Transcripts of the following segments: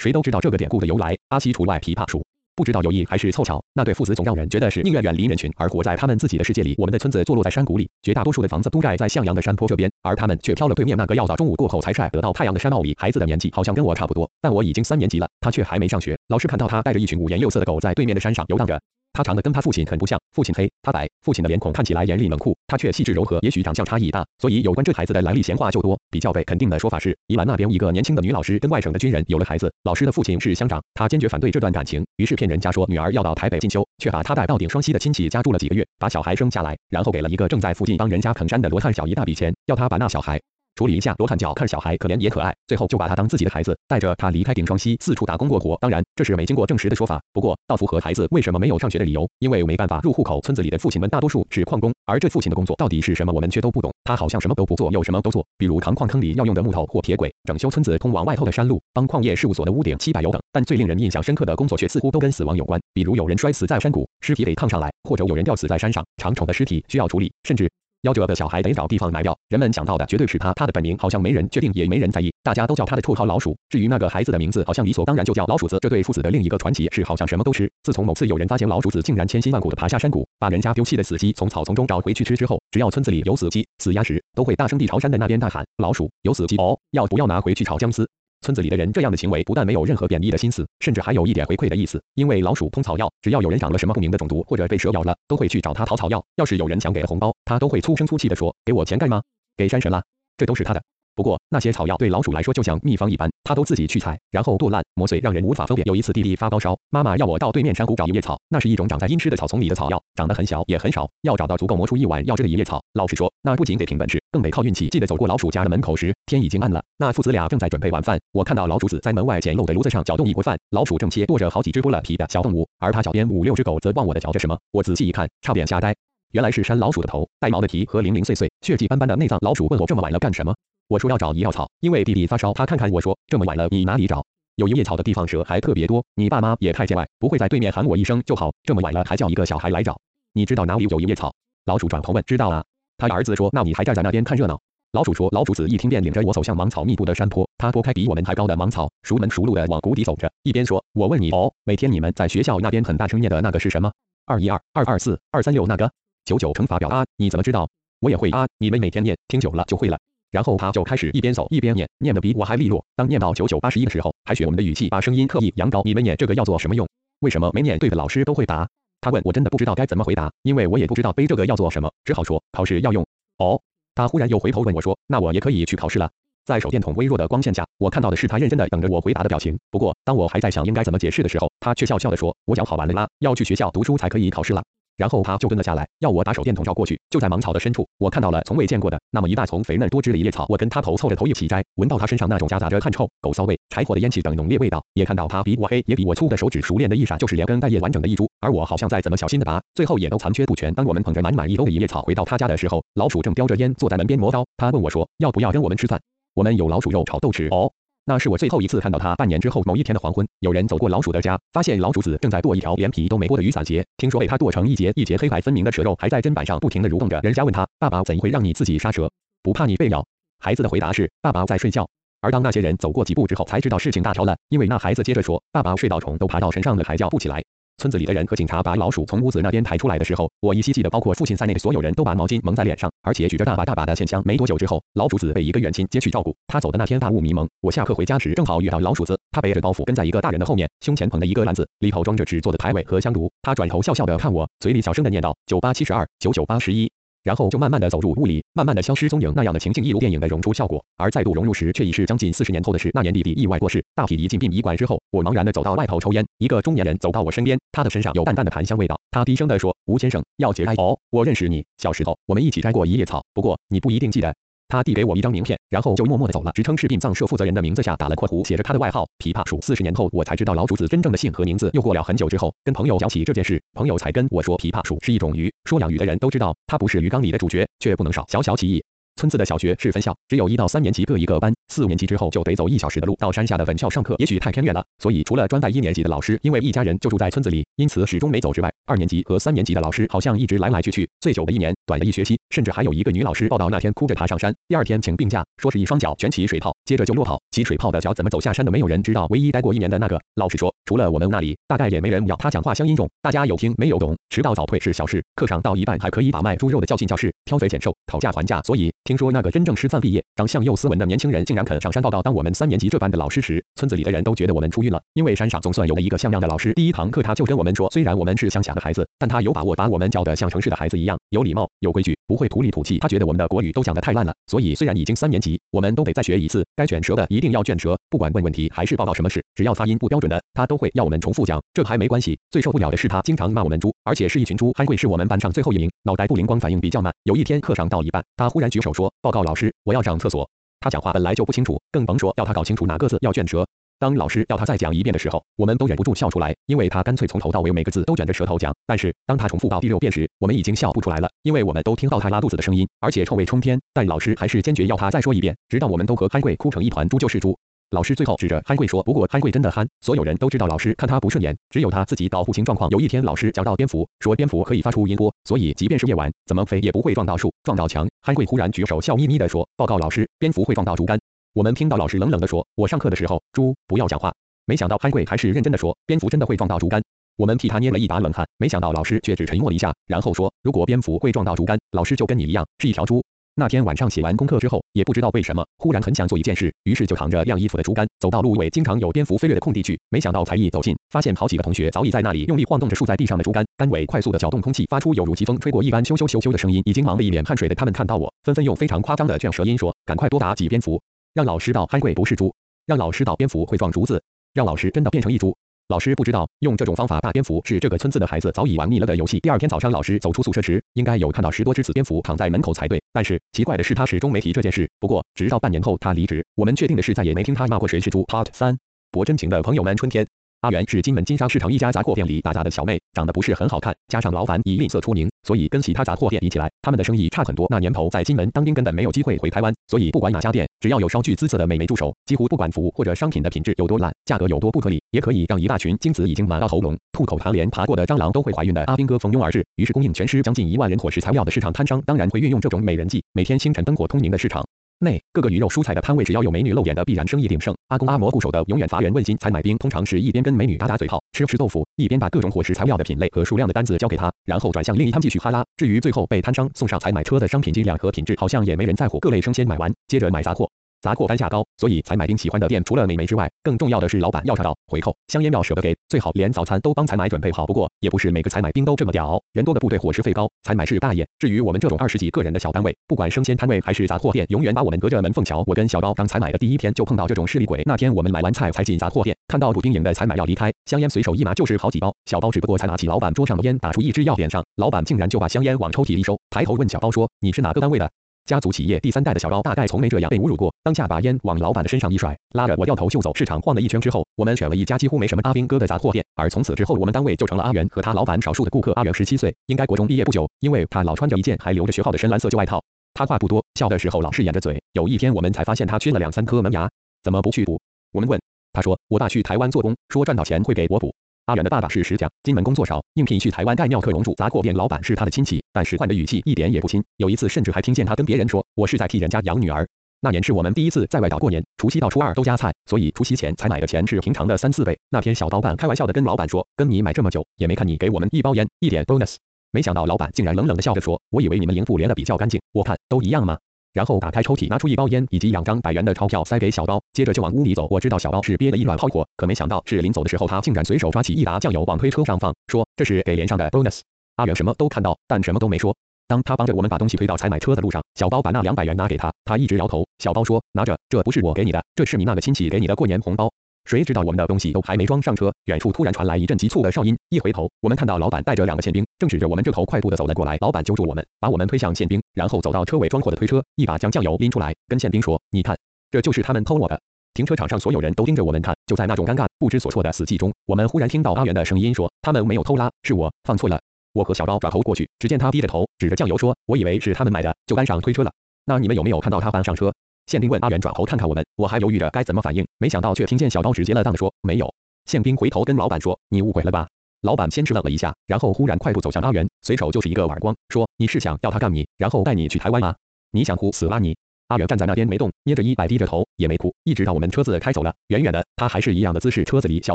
谁都知道这个典故的由来，阿西除外。琵琶树。不知道有意还是凑巧，那对父子总让人觉得是宁愿远离人群，而活在他们自己的世界里。我们的村子坐落在山谷里，绝大多数的房子都盖在向阳的山坡这边，而他们却飘了对面那个要到中午过后才晒得到太阳的山坳里。孩子的年纪好像跟我差不多，但我已经三年级了，他却还没上学。老师看到他带着一群五颜六色的狗在对面的山上游荡着。他长得跟他父亲很不像，父亲黑，他白。父亲的脸孔看起来严厉冷酷，他却细致柔和。也许长相差异大，所以有关这孩子的来历闲话就多。比较被肯定的说法是，宜兰那边一个年轻的女老师跟外省的军人有了孩子，老师的父亲是乡长，他坚决反对这段感情，于是骗人家说女儿要到台北进修，却把他带到顶双溪的亲戚家住了几个月，把小孩生下来，然后给了一个正在附近帮人家啃山的罗汉小一大笔钱，要他把那小孩。处理一下罗汉脚，看小孩可怜也可爱，最后就把他当自己的孩子，带着他离开顶双溪，四处打工过活。当然，这是没经过证实的说法，不过倒符合孩子为什么没有上学的理由，因为没办法入户口。村子里的父亲们大多数是矿工，而这父亲的工作到底是什么，我们却都不懂。他好像什么都不做，又什么都做，比如扛矿坑里要用的木头或铁轨，整修村子通往外头的山路，帮矿业事务所的屋顶漆柏油等。但最令人印象深刻的工作却似乎都跟死亡有关，比如有人摔死在山谷，尸体得扛上来，或者有人吊死在山上，长虫的尸体需要处理，甚至。夭折的小孩得找地方埋掉，人们想到的绝对是他，他的本名好像没人确定，也没人在意，大家都叫他的绰号老鼠。至于那个孩子的名字，好像理所当然就叫老鼠子。这对父子的另一个传奇是，好像什么都吃。自从某次有人发现老鼠子竟然千辛万苦的爬下山谷，把人家丢弃的死鸡从草丛中找回去吃之后，只要村子里有死鸡、死鸭时，都会大声地朝山的那边大喊：“老鼠，有死鸡哦，要不要拿回去炒姜丝？”村子里的人这样的行为不但没有任何贬义的心思，甚至还有一点回馈的意思。因为老鼠通草药，只要有人长了什么不明的肿毒或者被蛇咬了，都会去找他讨草药。要是有人想给了红包，他都会粗声粗气地说：“给我钱干吗？给山神啦，这都是他的。”不过那些草药对老鼠来说就像秘方一般，它都自己去采，然后剁烂磨碎，让人无法分辨。有一次弟弟发高烧，妈妈要我到对面山谷找一叶草，那是一种长在阴湿的草丛里的草药，长得很小也很少，要找到足够磨出一碗药汁的一叶草。老实说，那不仅得凭本事，更得靠运气。记得走过老鼠家的门口时，天已经暗了，那父子俩正在准备晚饭。我看到老鼠子在门外简陋的炉子上搅动一锅饭，老鼠正切剁着好几只剥了皮的小动物，而他脚边五六只狗则忘我的嚼着什么。我仔细一看，差点吓呆，原来是山老鼠的头，带毛的蹄和零零碎碎、血迹斑斑的内脏。老鼠问我这么晚了干什么？我说要找一药草，因为弟弟发烧。他看看我说，这么晚了，你哪里找？有一叶草的地方蛇还特别多。你爸妈也太见外，不会在对面喊我一声就好。这么晚了还叫一个小孩来找，你知道哪里有一叶草？老鼠转头问，知道啊。他儿子说，那你还站在那边看热闹？老鼠说，老鼠子一听便领着我走向芒草密布的山坡。他拨开比我们还高的芒草，熟门熟路的往谷底走着，一边说，我问你哦，每天你们在学校那边很大声念的那个是什么？二一二二二四二三六那个九九乘法表啊？你怎么知道？我也会啊，你们每天念，听久了就会了。然后他就开始一边走一边念，念得比我还利落。当念到九九八十一的时候，还学我们的语气，把声音刻意扬高。你们念这个要做什么用？为什么没念对的老师都会答？他问我真的不知道该怎么回答，因为我也不知道背这个要做什么，只好说考试要用。哦，他忽然又回头问我说，那我也可以去考试了。在手电筒微弱的光线下，我看到的是他认真的等着我回答的表情。不过当我还在想应该怎么解释的时候，他却笑笑的说，我讲好完了啦，要去学校读书才可以考试了。然后他就蹲了下来，要我打手电筒照过去。就在芒草的深处，我看到了从未见过的那么一大丛肥嫩多汁的一叶草。我跟他头凑着头一起摘，闻到他身上那种夹杂着汗臭、狗骚味、柴火的烟气等浓烈味道，也看到他比我黑也比我粗的手指熟练的一闪就是连根带叶完整的一株。而我好像再怎么小心的拔，最后也都残缺不全。当我们捧着满满一兜的一叶草回到他家的时候，老鼠正叼着烟坐在门边磨刀。他问我说，要不要跟我们吃饭？我们有老鼠肉炒豆豉哦。那是我最后一次看到他。半年之后某一天的黄昏，有人走过老鼠的家，发现老鼠子正在剁一条连皮都没剥的雨伞鞋。听说被他剁成一节一节黑白分明的蛇肉，还在砧板上不停地蠕动着。人家问他：“爸爸怎会让你自己杀蛇？不怕你被咬？”孩子的回答是：“爸爸在睡觉。”而当那些人走过几步之后，才知道事情大条了，因为那孩子接着说：“爸爸睡到虫都爬到身上了，还叫不起来。”村子里的人和警察把老鼠从屋子那边抬出来的时候，我依稀记得，包括父亲在内的所有人都把毛巾蒙在脸上，而且举着大把大把的线香。没多久之后，老鼠子被一个远亲接去照顾。他走的那天大雾迷蒙，我下课回家时正好遇到老鼠子，他背着包袱跟在一个大人的后面，胸前捧着一个篮子，里头装着纸做的牌位和香炉。他转头笑笑的看我，嘴里小声的念道：九八七十二，九九八十一。然后就慢慢的走入雾里，慢慢的消失踪影。那样的情境一如电影的融出效果，而再度融入时，却已是将近四十年后的事。那年弟弟意外过世，大体一进殡仪馆之后，我茫然的走到外头抽烟。一个中年人走到我身边，他的身上有淡淡的檀香味道。他低声的说：“吴先生，要节哀哦，我认识你，小时候我们一起摘过一叶草，不过你不一定记得。”他递给我一张名片，然后就默默地走了。职称是殡葬社负责人的名字下打了括弧，写着他的外号“琵琶鼠”。四十年后，我才知道老主子真正的姓和名字。又过了很久之后，跟朋友讲起这件事，朋友才跟我说，琵琶鼠是一种鱼。说养鱼的人都知道，它不是鱼缸里的主角，却不能少。小小起义。村子的小学是分校，只有一到三年级各一个班，四年级之后就得走一小时的路到山下的分校上课，也许太偏远了，所以除了专带一年级的老师，因为一家人就住在村子里，因此始终没走之外，二年级和三年级的老师好像一直来来去去，最久的一年，短的一学期，甚至还有一个女老师报道那天哭着爬上山，第二天请病假，说是一双脚卷起水泡，接着就落跑，起水泡的脚怎么走下山的没有人知道，唯一待过一年的那个老师说，除了我们那里，大概也没人要他讲话乡音重，大家有听没有懂，迟到早退是小事，课上到一半还可以把卖猪肉的叫进教室，挑肥拣瘦，讨价还价，所以听说那个真正师范毕业、长相又斯文的年轻人竟然肯上山报道。当我们三年级这班的老师时，村子里的人都觉得我们出狱了，因为山上总算有了一个像样的老师。第一堂课他就跟我们说，虽然我们是乡下的孩子，但他有把握把我们教得像城市的孩子一样，有礼貌、有规矩，不会土里土气。他觉得我们的国语都讲得太烂了，所以虽然已经三年级，我们都得再学一次。该卷舌的一定要卷舌，不管问问题还是报告什么事，只要发音不标准的，他都会要我们重复讲。这还没关系，最受不了的是他经常骂我们猪，而且是一群猪。憨贵是我们班上最后一名，脑袋不灵光，反应比较慢。有一天课上到一半，他忽然举手说：“说报告老师，我要上厕所。”他讲话本来就不清楚，更甭说要他搞清楚哪个字要卷舌。当老师要他再讲一遍的时候，我们都忍不住笑出来，因为他干脆从头到尾每个字都卷着舌头讲。但是当他重复到第六遍时，我们已经笑不出来了，因为我们都听到他拉肚子的声音，而且臭味冲天。但老师还是坚决要他再说一遍，直到我们都和憨贵哭成一团。猪就是猪。老师最后指着憨贵说：“不过憨贵真的憨，所有人都知道老师看他不顺眼，只有他自己搞不清状况。有一天老师讲到蝙蝠，说蝙蝠可以发出音波，所以即便是夜晚，怎么飞也不会撞到树、撞到墙。憨贵忽然举手笑眯眯地说：报告老师，蝙蝠会撞到竹竿。我们听到老师冷冷地说：我上课的时候，猪不要讲话。没想到憨贵还是认真的说：蝙蝠真的会撞到竹竿。我们替他捏了一把冷汗。没想到老师却只沉默了一下，然后说：如果蝙蝠会撞到竹竿，老师就跟你一样是一条猪。那天晚上写完功课之后，也不知道为什么，忽然很想做一件事，于是就扛着晾衣服的竹竿，走到路尾经常有蝙蝠飞掠的空地去。没想到才一走近，发现好几个同学早已在那里用力晃动着竖在地上的竹竿，竿尾快速的搅动空气，发出有如疾风吹过一般咻咻咻咻的声音。已经忙得一脸汗水的他们看到我，纷纷用非常夸张的卷舌音说：“赶快多打几蝙蝠，让老师道憨贵不是猪，让老师道蝙蝠会撞竹子，让老师真的变成一猪。”老师不知道用这种方法大蝙蝠是这个村子的孩子早已玩腻了的游戏。第二天早上，老师走出宿舍时，应该有看到十多只死蝙蝠躺在门口才对。但是奇怪的是，他始终没提这件事。不过，直到半年后他离职，我们确定的是再也没听他骂过谁是猪。Part 三，博真情的朋友们，春天。阿元是金门金沙市场一家杂货店里打杂的小妹，长得不是很好看，加上老板以吝啬出名，所以跟其他杂货店比起来，他们的生意差很多。那年头在金门当兵根本没有机会回台湾，所以不管哪家店，只要有稍具姿色的美眉助手，几乎不管服务或者商品的品质有多烂，价格有多不合理，也可以让一大群精子已经满到喉咙、吐口痰连爬过的蟑螂都会怀孕的阿兵哥蜂拥而至。于是供应全师将近一万人伙食材料的市场摊商，当然会运用这种美人计，每天清晨灯火通明的市场。内各个鱼肉蔬菜的摊位，只要有美女露脸的，必然生意鼎盛。阿公阿嬷固守的永远乏人问津，采买兵通常是一边跟美女打打嘴炮，吃吃豆腐，一边把各种伙食材料的品类和数量的单子交给他，然后转向另一摊继续哈拉。至于最后被摊商送上采买车的商品斤两和品质，好像也没人在乎。各类生鲜买完，接着买杂货。杂货单价高，所以采买兵喜欢的店除了美眉之外，更重要的是老板要查到回扣，香烟要舍得给，最好连早餐都帮采买准备好。不过也不是每个采买兵都这么屌，人多的部队伙食费高，采买是大爷。至于我们这种二十几个人的小单位，不管生鲜摊位还是杂货店，永远把我们隔着门缝瞧。我跟小高刚采买的第一天就碰到这种势利鬼。那天我们买完菜才进杂货店，看到主兵营的采买要离开，香烟随手一拿就是好几包。小包只不过才拿起老板桌上的烟，打出一支要点上，老板竟然就把香烟往抽屉里收，抬头问小包说：“你是哪个单位的？”家族企业第三代的小高大概从没这样被侮辱过，当下把烟往老板的身上一甩，拉着我掉头就走。市场晃了一圈之后，我们选了一家几乎没什么阿兵哥的杂货店，而从此之后，我们单位就成了阿元和他老板少数的顾客。阿元十七岁，应该国中毕业不久，因为他老穿着一件还留着学号的深蓝色旧外套。他话不多，笑的时候老是掩着嘴。有一天我们才发现他缺了两三颗门牙，怎么不去补？我们问，他说我爸去台湾做工，说赚到钱会给我补。阿远的爸爸是石匠，金门工作少，应聘去台湾盖庙客荣住。杂货店老板是他的亲戚，但使唤的语气一点也不亲。有一次甚至还听见他跟别人说：“我是在替人家养女儿。”那年是我们第一次在外岛过年，除夕到初二都加菜，所以除夕前才买的钱是平常的三四倍。那天小刀办开玩笑的跟老板说：“跟你买这么久，也没看你给我们一包烟，一点 bonus。”没想到老板竟然冷冷的笑着说：“我以为你们营部连的比较干净，我看都一样吗？”然后打开抽屉，拿出一包烟以及两张百元的钞票塞给小包，接着就往屋里走。我知道小包是憋了一卵炮火，可没想到是临走的时候，他竟然随手抓起一打酱油往推车上放，说这是给连上的 bonus。阿远什么都看到，但什么都没说。当他帮着我们把东西推到才买车的路上，小包把那两百元拿给他，他一直摇头。小包说拿着，这不是我给你的，这是你那个亲戚给你的过年红包。谁知道我们的东西都还没装上车，远处突然传来一阵急促的哨音。一回头，我们看到老板带着两个宪兵，正指着我们这头快步的走了过来。老板揪住我们，把我们推向宪兵，然后走到车尾装货的推车，一把将酱油拎出来，跟宪兵说：“你看，这就是他们偷我的。”停车场上所有人都盯着我们看。就在那种尴尬、不知所措的死寂中，我们忽然听到阿元的声音说：“他们没有偷拉，是我放错了。”我和小高转头过去，只见他低着头，指着酱油说：“我以为是他们买的，就搬上推车了。”那你们有没有看到他搬上车？宪兵问。阿元转头看看我们，我还犹豫着该怎么反应，没想到却听见小刀直截了当的说没有。宪兵回头跟老板说，你误会了吧？老板先是愣了一下，然后忽然快步走向阿元，随手就是一个耳光，说你是想要他干你，然后带你去台湾吗？你想哭死啦你！阿元站在那边没动，捏着衣摆低着头，也没哭，一直到我们车子开走了。远远的，他还是一样的姿势。车子里，小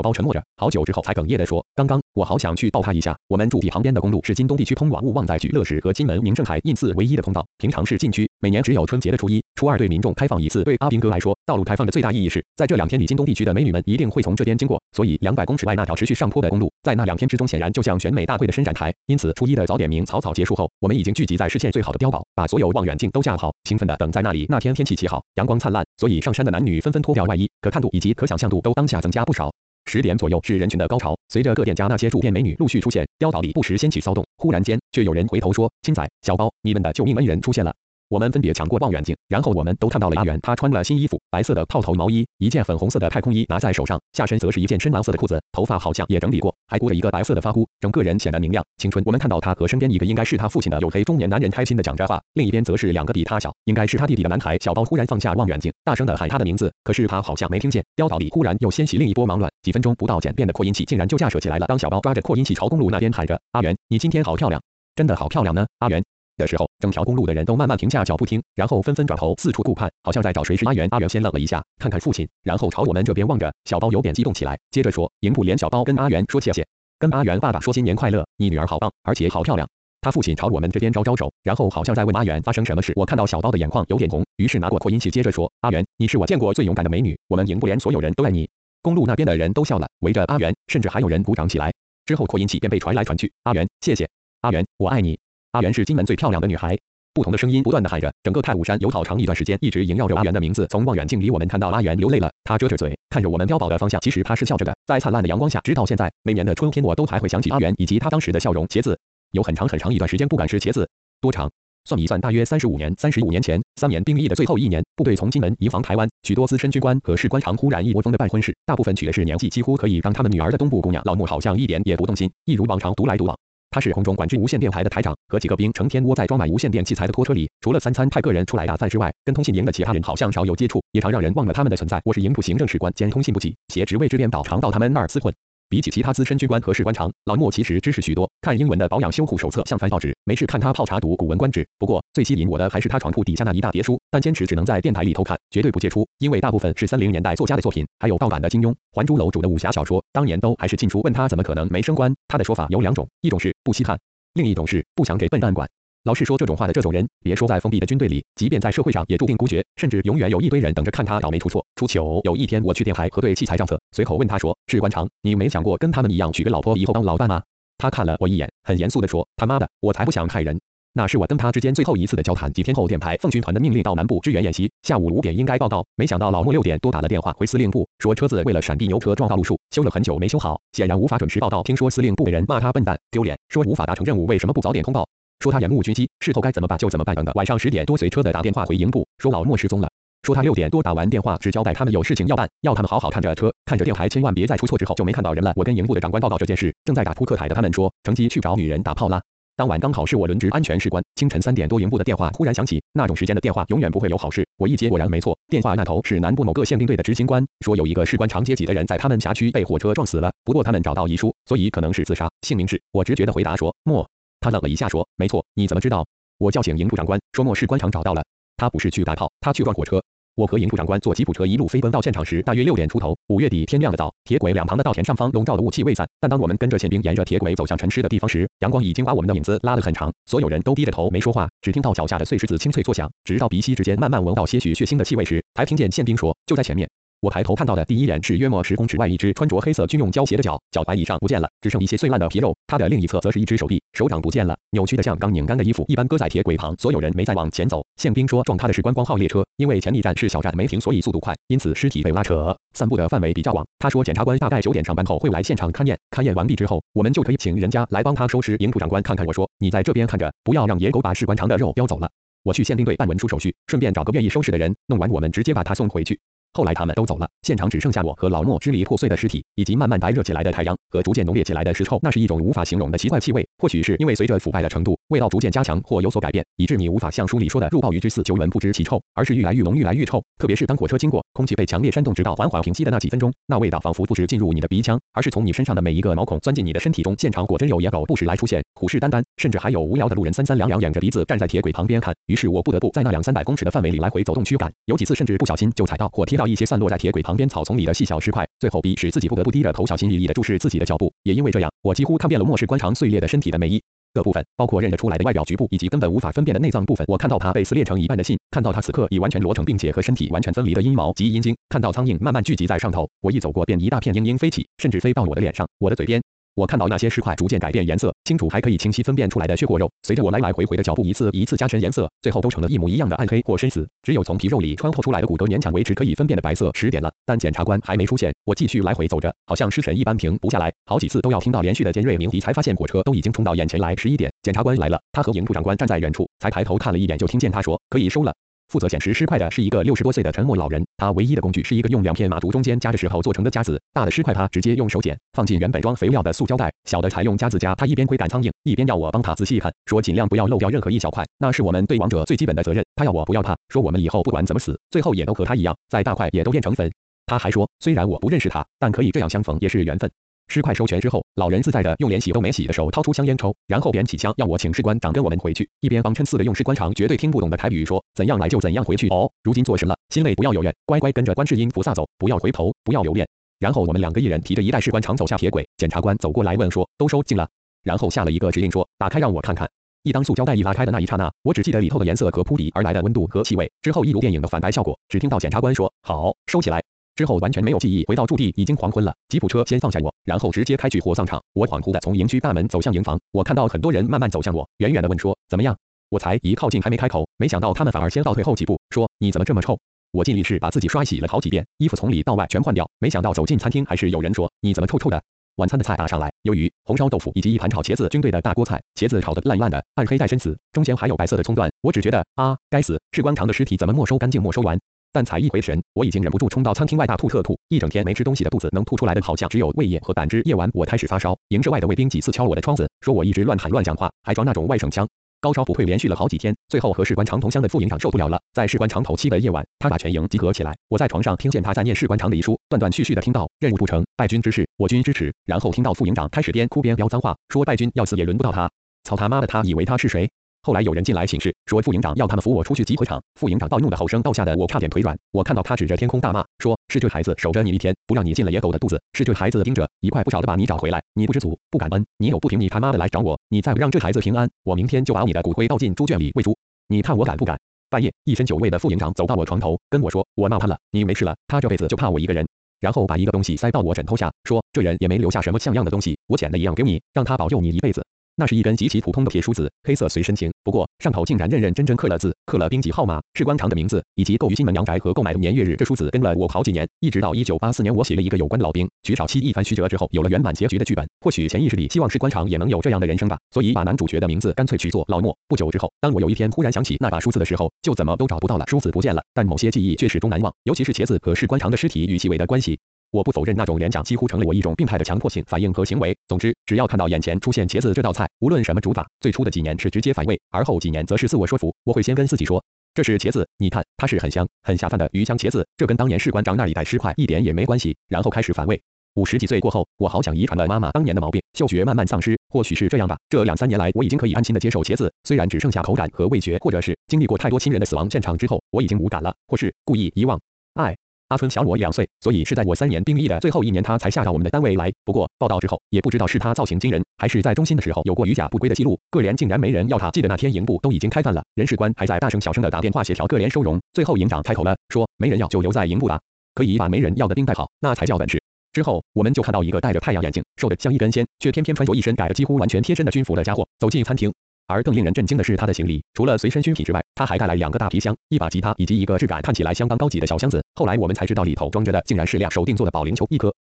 包沉默着，好久之后才哽咽地说：“刚刚我好想去抱他一下。我们住地旁边的公路是京东地区通往勿忘在聚乐市和金门明正海印寺唯一的通道，平常是禁区，每年只有春节的初一、初二对民众开放一次。对阿兵哥来说，道路开放的最大意义是在这两天里，京东地区的美女们一定会从这边经过，所以两百公尺外那条持续上坡的公路，在那两天之中显然就像选美大会的伸展台。因此，初一的早点名草草结束后，我们已经聚集在视线最好的碉堡，把所有望远镜都架好，兴奋的等在那里。那天天气极好。阳光灿烂，所以上山的男女纷纷脱掉外衣，可看度以及可想象度都当下增加不少。十点左右是人群的高潮，随着各店家那些住店美女陆续出现，碉堡里不时掀起骚动。忽然间，却有人回头说：“青仔，小包，你们的救命恩人出现了。”我们分别抢过望远镜，然后我们都看到了阿元。他穿了新衣服，白色的套头毛衣，一件粉红色的太空衣拿在手上，下身则是一件深蓝色的裤子，头发好像也整理过，还箍着一个白色的发箍，整个人显得明亮青春。我们看到他和身边一个应该是他父亲的黝黑中年男人开心的讲着话，另一边则是两个比他小，应该是他弟弟的男孩。小包忽然放下望远镜，大声的喊他的名字，可是他好像没听见。碉堡里忽然又掀起另一波忙乱，几分钟不到，简便的扩音器竟然就架设起来了。当小包抓着扩音器朝公路那边喊着：“阿元，你今天好漂亮，真的好漂亮呢，阿元。”的时候，整条公路的人都慢慢停下脚步听，然后纷纷转头四处顾盼，好像在找谁是阿元。阿元先愣了一下，看看父亲，然后朝我们这边望着。小包有点激动起来，接着说：“营部连小包跟阿元说谢谢，跟阿元爸爸说新年快乐，你女儿好棒，而且好漂亮。”他父亲朝我们这边招招手，然后好像在问阿元发生什么事。我看到小包的眼眶有点红，于是拿过扩音器接着说：“阿元，你是我见过最勇敢的美女，我们营部连所有人都爱你。”公路那边的人都笑了，围着阿元，甚至还有人鼓掌起来。之后扩音器便被传来传去：“阿元，谢谢，阿元，我爱你。”阿元是金门最漂亮的女孩。不同的声音不断的喊着，整个太武山有好长一段时间一直萦绕着阿元的名字。从望远镜里，我们看到阿元流泪了，他遮着嘴，看着我们碉堡的方向。其实他是笑着的，在灿烂的阳光下，直到现在，每年的春天，我都还会想起阿元以及他当时的笑容。茄子有很长很长一段时间不敢吃茄子，多长？算一算，大约三十五年。三十五年前，三年兵役的最后一年，部队从金门移防台湾，许多资深军官和士官长忽然一窝蜂的办婚事，大部分娶的是年纪几乎可以让他们女儿的东部姑娘。老穆好像一点也不动心，一如往常独来独往。他是空中管制无线电台的台长，和几个兵成天窝在装满无线电器材的拖车里，除了三餐派个人出来打饭之外，跟通信营的其他人好像少有接触，也常让人忘了他们的存在。我是营部行政士官兼通信部级，携职位之编导，常到他们那儿厮混。比起其他资深军官和士官长，老莫其实知识许多，看英文的保养修护手册像翻报纸，没事看他泡茶读古文观止。不过最吸引我的还是他床铺底下那一大叠书，但坚持只能在电台里偷看，绝对不借出，因为大部分是三零年代作家的作品，还有盗版的金庸、还珠楼主的武侠小说，当年都还是禁书。问他怎么可能没升官，他的说法有两种，一种是不稀罕。另一种是不想给笨蛋管。老是说这种话的这种人，别说在封闭的军队里，即便在社会上也注定孤绝，甚至永远有一堆人等着看他倒霉出错。出糗。有一天我去电台核对器材账册，随口问他说：“士官长，你没想过跟他们一样娶个老婆，以后当老伴吗？”他看了我一眼，很严肃地说：“他妈的，我才不想害人。”那是我跟他之间最后一次的交谈。几天后，电台奉军团的命令到南部支援演习，下午五点应该报告。没想到老莫六点多打了电话回司令部，说车子为了闪避牛车撞到路树，修了很久没修好，显然无法准时报道。听说司令部的人骂他笨蛋、丢脸，说无法达成任务为什么不早点通报，说他延误军机，事后该怎么办就怎么办等等。晚上十点多随车的打电话回营部，说老莫失踪了。说他六点多打完电话，只交代他们有事情要办，要他们好好看着车，看着电台，千万别再出错。之后就没看到人了。我跟营部的长官报告这件事，正在打扑克牌的他们说，乘机去找女人打炮啦。当晚刚好是我轮值安全士官，清晨三点多，营部的电话忽然响起。那种时间的电话永远不会有好事。我一接，果然没错，电话那头是南部某个宪兵队的执行官，说有一个士官长阶级的人在他们辖区被火车撞死了，不过他们找到遗书，所以可能是自杀，姓名是……我直觉的回答说莫。他愣了一下，说没错，你怎么知道？我叫醒营部长官，说末世官长找到了，他不是去打炮，他去撞火车。我和营部长官坐吉普车一路飞奔到现场时，大约六点出头。五月底天亮的早，铁轨两旁的稻田上方笼罩的雾气未散。但当我们跟着宪兵沿着铁轨走向沉尸的地方时，阳光已经把我们的影子拉得很长。所有人都低着头没说话，只听到脚下的碎石子清脆作响。直到鼻息之间慢慢闻到些许血腥的气味时，才听见宪兵说：“就在前面。”我抬头看到的第一眼是约莫十公尺外一只穿着黑色军用胶鞋的脚，脚踝以上不见了，只剩一些碎烂的皮肉。它的另一侧则是一只手臂，手掌不见了，扭曲的像刚拧干的衣服一般搁在铁轨旁。所有人没再往前走。宪兵说撞他的是观光号列车，因为前一站是小站没停，所以速度快，因此尸体被拉扯，散布的范围比较广。他说检察官大概九点上班后会来现场勘验，勘验完毕之后，我们就可以请人家来帮他收尸。营部长官看看我说，你在这边看着，不要让野狗把士官长的肉叼走了。我去宪兵队办文书手续，顺便找个愿意收拾的人，弄完我们直接把他送回去。后来他们都走了，现场只剩下我和老莫支离破碎的尸体，以及慢慢白热起来的太阳和逐渐浓烈起来的尸臭。那是一种无法形容的奇怪气味，或许是因为随着腐败的程度，味道逐渐加强或有所改变，以致你无法像书里说的入鲍鱼之肆久闻不知其臭，而是愈来愈浓、愈来愈臭。特别是当火车经过，空气被强烈煽动，直到缓缓平息的那几分钟，那味道仿佛不止进入你的鼻腔，而是从你身上的每一个毛孔钻进你的身体中。现场果真有野狗不时来出现，虎视眈眈，甚至还有无聊的路人三三两两，仰着鼻子站在铁轨旁边看。于是我不得不在那两三百公尺的范围里来回走动驱赶，有几次甚至不小心就踩到或贴到一些散落在铁轨旁边草丛里的细小石块，最后逼使自己不得不低着头小心翼翼地注视自己的脚步。也因为这样，我几乎看遍了末世官场碎裂的身体的每一个部分，包括认得出来的外表局部以及根本无法分辨的内脏部分。我看到它被撕裂成一半的信，看到它此刻已完全裸成并且和身体完全分离的阴毛及阴茎，看到苍蝇慢慢聚集在上头。我一走过，便一大片嘤嘤飞起，甚至飞到我的脸上、我的嘴边。我看到那些尸块逐渐改变颜色，清楚还可以清晰分辨出来的血或肉，随着我来来回回的脚步一次一次加深颜色，最后都成了一模一样的暗黑或深紫，只有从皮肉里穿透出来的骨骼勉强维持可以分辨的白色。十点了，但检察官还没出现，我继续来回走着，好像失神一般停不下来，好几次都要听到连续的尖锐鸣笛，才发现火车都已经冲到眼前来。十一点，检察官来了，他和营部长官站在远处，才抬头看了一眼，就听见他说可以收了。负责捡拾尸块的是一个六十多岁的沉默老人，他唯一的工具是一个用两片马竹中间夹着石头做成的夹子。大的尸块他直接用手捡，放进原本装肥料的塑胶袋；小的才用夹子夹。他一边挥赶苍蝇，一边要我帮他仔细看，说尽量不要漏掉任何一小块，那是我们对亡者最基本的责任。他要我不要怕，说我们以后不管怎么死，最后也都和他一样，在大块也都变成粉。他还说，虽然我不认识他，但可以这样相逢也是缘分。尸块收全之后，老人自在的用连洗都没洗的手掏出香烟抽，然后点起香要我请士官长跟我们回去，一边帮衬似的用士官长绝对听不懂的台语说怎样来就怎样回去哦。如今做神了，心累不要有怨，乖乖跟着观世音菩萨走，不要回头，不要留恋。然后我们两个一人提着一袋士官长走下铁轨，检察官走过来问说都收进了，然后下了一个指令说打开让我看看。一当塑胶袋一拉开的那一刹那，我只记得里头的颜色和扑鼻而来的温度和气味，之后一如电影的反白效果，只听到检察官说好收起来。之后完全没有记忆，回到驻地已经黄昏了。吉普车先放下我，然后直接开去火葬场。我恍惚的从营区大门走向营房，我看到很多人慢慢走向我，远远的问说怎么样？我才一靠近还没开口，没想到他们反而先倒退后几步，说你怎么这么臭？我进浴室把自己刷洗了好几遍，衣服从里到外全换掉，没想到走进餐厅还是有人说你怎么臭臭的？晚餐的菜打上来，鱿鱼、红烧豆腐以及一盘炒茄子军队的大锅菜，茄子炒的烂烂的，暗黑带深紫，中间还有白色的葱段。我只觉得啊，该死，士官长的尸体怎么没收干净没收完？但才一回神，我已经忍不住冲到餐厅外大吐特吐，一整天没吃东西的肚子能吐出来的好像只有胃液和胆汁。夜晚我开始发烧，营舍外的卫兵几次敲我的窗子，说我一直乱喊乱讲话，还装那种外省腔。高烧不退，连续了好几天，最后和士官长同乡的副营长受不了了，在士官长头七的夜晚，他把全营集合起来，我在床上听见他在念士官长的遗书，断断续续的听到任务不成，败军之事，我军支持，然后听到副营长开始边哭边飙脏话，说败军要死也轮不到他，操他妈的，他以为他是谁？后来有人进来请示，说副营长要他们扶我出去集合场。副营长暴怒的吼声倒吓得我差点腿软。我看到他指着天空大骂，说是这孩子守着你一天，不让你进了野狗的肚子；是这孩子盯着一块不少的把你找回来。你不知足，不感恩，你有不平，你他妈的来找我！你再不让这孩子平安，我明天就把你的骨灰倒进猪圈里喂猪。你看我敢不敢？半夜，一身酒味的副营长走到我床头，跟我说，我闹他了，你没事了，他这辈子就怕我一个人。然后把一个东西塞到我枕头下，说这人也没留下什么像样的东西，我捡的一样给你，让他保佑你一辈子。那是一根极其普通的铁梳子，黑色随身听。不过上头竟然认认真真刻了字，刻了兵籍号码、士官长的名字，以及购于新门阳宅和购买的年月日。这梳子跟了我好几年，一直到一九八四年，我写了一个有关老兵举草期一番曲折之后，有了圆满结局的剧本。或许潜意识里希望士官长也能有这样的人生吧，所以把男主角的名字干脆取作老莫。不久之后，当我有一天忽然想起那把梳子的时候，就怎么都找不到了，梳子不见了，但某些记忆却始终难忘，尤其是茄子和士官长的尸体与气味的关系。我不否认那种联想几乎成了我一种病态的强迫性反应和行为。总之，只要看到眼前出现茄子这道菜，无论什么煮法，最初的几年是直接反胃，而后几年则是自我说服。我会先跟自己说，这是茄子，你看它是很香、很下饭的鱼香茄子，这跟当年士官长那里带尸块一点也没关系。然后开始反胃。五十几岁过后，我好想遗传了妈妈当年的毛病，嗅觉慢慢丧失，或许是这样吧。这两三年来，我已经可以安心的接受茄子，虽然只剩下口感和味觉，或者是经历过太多亲人的死亡现场之后，我已经无感了，或是故意遗忘。爱。阿春小我两岁，所以是在我三年兵役的最后一年，他才下到我们的单位来。不过报道之后，也不知道是他造型惊人，还是在中心的时候有过逾甲不归的记录。各连竟然没人要他。记得那天营部都已经开饭了，人事官还在大声小声的打电话协调各连收容。最后营长开口了，说没人要就留在营部吧，可以把没人要的兵带好，那才叫本事。之后我们就看到一个戴着太阳眼镜、瘦得像一根仙，却偏偏穿着一身改得几乎完全贴身的军服的家伙走进餐厅。而更令人震惊的是，他的行李除了随身军品之外，他还带来两个大皮箱、一把吉他以及一个质感看起来相当高级的小箱子。后来我们才知道，里头装着的竟然是辆手定做的保龄球一颗。